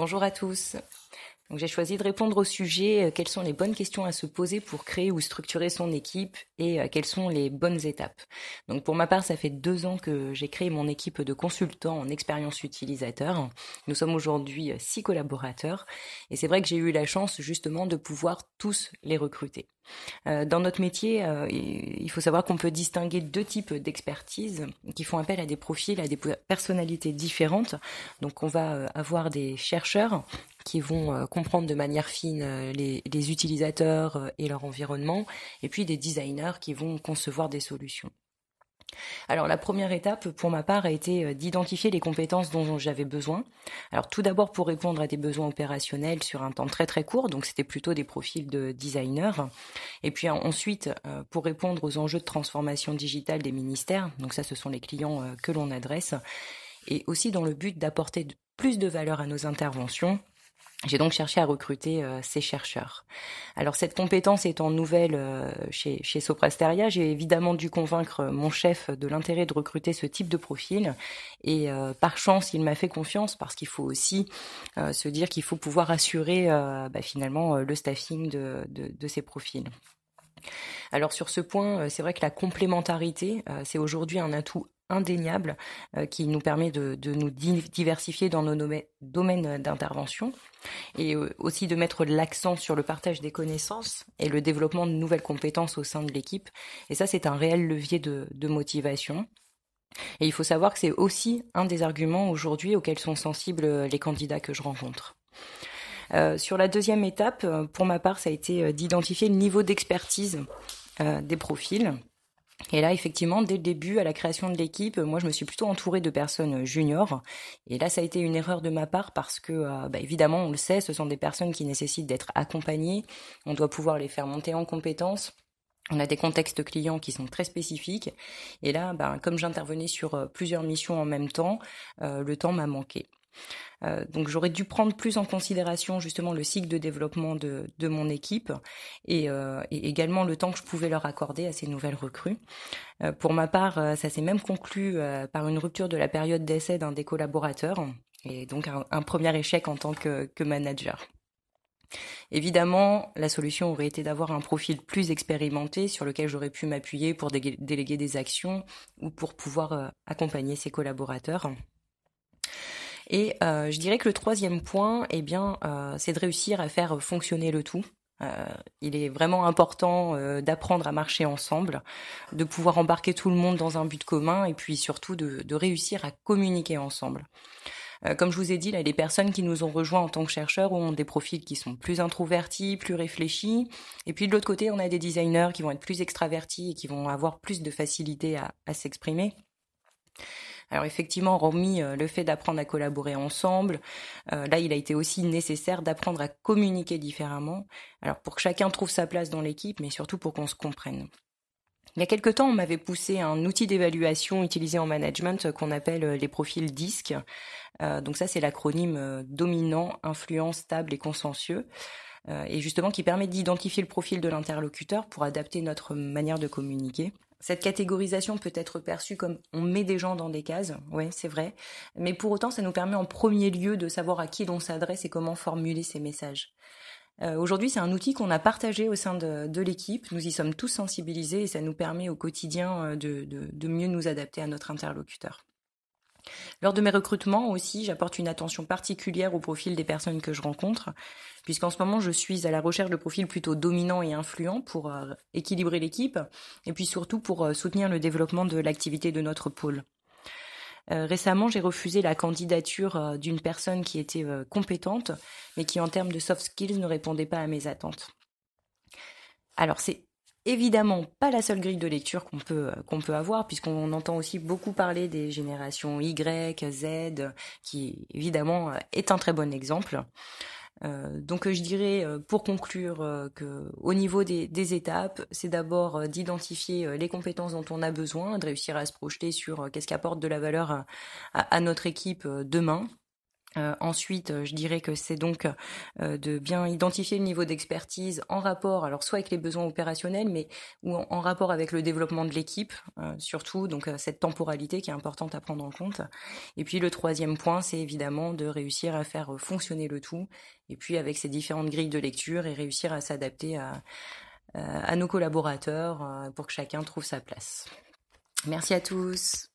Bonjour à tous. Donc j'ai choisi de répondre au sujet euh, quelles sont les bonnes questions à se poser pour créer ou structurer son équipe et euh, quelles sont les bonnes étapes. Donc pour ma part, ça fait deux ans que j'ai créé mon équipe de consultants en expérience utilisateur. Nous sommes aujourd'hui euh, six collaborateurs et c'est vrai que j'ai eu la chance justement de pouvoir tous les recruter. Dans notre métier, il faut savoir qu'on peut distinguer deux types d'expertise qui font appel à des profils, à des personnalités différentes. Donc on va avoir des chercheurs qui vont euh, comprendre de manière fine euh, les, utilisateurs euh, et leur environnement, et puis des designers qui vont concevoir des solutions. Alors la première étape pour ma part a été d'identifier les compétences dont j'avais besoin. Alors tout d'abord pour répondre à des besoins opérationnels sur un temps très très court, donc c'était plutôt des profils de designers. Et puis ensuite pour répondre aux enjeux de transformation digitale des ministères, donc ça ce sont les clients que l'on adresse, et aussi dans le but d'apporter plus de valeur à nos interventions j'ai donc cherché à recruter euh, ces chercheurs. Alors cette compétence étant nouvelle euh, chez, chez Soprasteria, j'ai évidemment dû convaincre mon chef de l'intérêt de recruter ce type de profil. Et euh, par chance, il m'a fait confiance parce qu'il faut aussi se dire qu'il faut pouvoir assurer bah, finalement le staffing de, de ces profils. Alors sur ce point, c'est vrai que la complémentarité, c'est aujourd'hui un atout indéniable euh, qui nous permet de, nous diversifier dans nos domaines d'intervention et euh, aussi de mettre l'accent sur le partage des connaissances et le développement de nouvelles compétences au sein de l'équipe. Et ça, c'est un réel levier de, motivation. Et il faut savoir que c'est aussi un des arguments aujourd'hui auxquels sont sensibles les candidats que je rencontre. Euh, sur la deuxième étape, pour ma part, ça a été d'identifier le niveau d'expertise des profils et là, effectivement, dès le début, à la création de l'équipe, moi, je me suis plutôt entourée de personnes juniors. Et là, ça a été une erreur de ma part parce que, euh, bah, évidemment, on le sait, ce sont des personnes qui nécessitent d'être accompagnées. On doit pouvoir les faire monter en compétences. On a des contextes clients qui sont très spécifiques. Et là, bah, comme j'intervenais sur euh, plusieurs missions en même temps, euh, le temps m'a manqué. Euh, donc j'aurais dû prendre plus en considération justement le cycle de développement de, mon équipe et, euh, et, également le temps que je pouvais leur accorder à ces nouvelles recrues. Euh, pour ma part, ça s'est même conclu par une rupture de la période d'essai d'un des collaborateurs et donc un, premier échec en tant que, manager. Évidemment, la solution aurait été d'avoir un profil plus expérimenté sur lequel j'aurais pu m'appuyer pour déléguer des actions ou pour pouvoir accompagner ses collaborateurs. Et euh, je dirais que le troisième point, eh bien, euh, c'est de réussir à faire fonctionner le tout. Euh, il est vraiment important euh, d'apprendre à marcher ensemble, de pouvoir embarquer tout le monde dans un but commun et puis surtout de, de réussir à communiquer ensemble. Euh, comme je vous ai dit, là, les personnes qui nous ont rejoints en tant que chercheurs ont des profils qui sont plus introvertis, plus réfléchis. Et puis de l'autre côté, on a des designers qui vont être plus extravertis et qui vont avoir plus de facilité à, à s'exprimer. Alors effectivement, remis euh, le fait d'apprendre à collaborer ensemble, euh, là il a été aussi nécessaire d'apprendre à communiquer différemment, alors pour que chacun trouve sa place dans l'équipe, mais surtout pour qu'on se comprenne. Il y a quelque temps, on m'avait poussé un outil d'évaluation utilisé en management euh, qu'on appelle les profils DISC. donc ça, c'est l'acronyme dominant, influent, stable et consensueux. et justement qui permet d'identifier le profil de l'interlocuteur pour adapter notre manière de communiquer. Cette catégorisation peut être perçue comme on met des gens dans des cases, ouais, c'est vrai, mais pour autant, ça nous permet en premier lieu de savoir à qui l'on s'adresse et comment formuler ces messages. Euh, Aujourd'hui, c'est un outil qu'on a partagé au sein de, l'équipe. Nous y sommes tous sensibilisés et ça nous permet au quotidien euh, de mieux nous adapter à notre interlocuteur. Lors de mes recrutements aussi, j'apporte une attention particulière au profil des personnes que je rencontre, puisqu'en ce moment, je suis à la recherche de profils plutôt dominants et influents pour euh, équilibrer l'équipe, et puis surtout pour euh, soutenir le développement de l'activité de notre pôle. Euh, récemment, j'ai refusé la candidature d'une personne qui était compétente, mais qui en termes de soft skills ne répondait pas à mes attentes. Alors c'est évidemment pas la seule grille de lecture qu'on peut qu'on peut avoir puisqu'on entend aussi beaucoup parler des générations Y, Z qui évidemment est un très bon exemple. Euh, donc je dirais pour conclure euh, que au niveau des, des étapes, c'est d'abord d'identifier les compétences dont on a besoin, de réussir à se projeter sur qu'est-ce qui apporte de la valeur à, à notre équipe demain, Euh, ensuite, euh, je dirais que c'est donc euh, de bien identifier le niveau d'expertise en rapport, alors soit avec les besoins opérationnels, mais ou en, rapport avec le développement de l'équipe, surtout donc cette temporalité qui est importante à prendre en compte. Et puis le troisième point, c'est évidemment de réussir à faire fonctionner le tout, et puis avec ces différentes grilles de lecture et réussir à s'adapter à, à nos collaborateurs pour que chacun trouve sa place. Merci à tous.